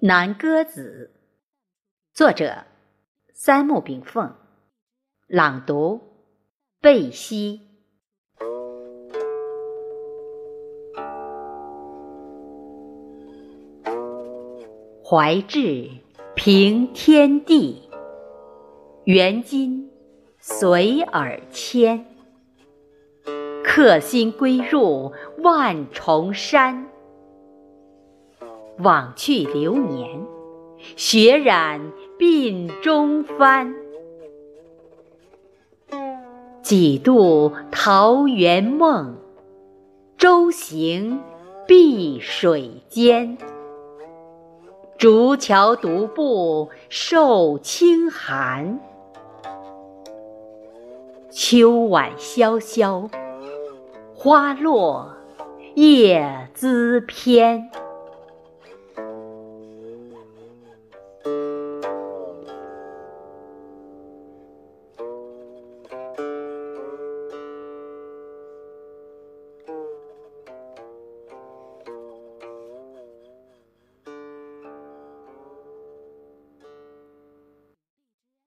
南歌子，作者三木炳凤，朗读贝西。怀志平天地，元金随耳迁。客心归入万重山。往去流年，血染鬓中翻。几度桃源梦，舟行碧水间。竹桥独步受清寒，秋晚萧萧，花落叶滋偏。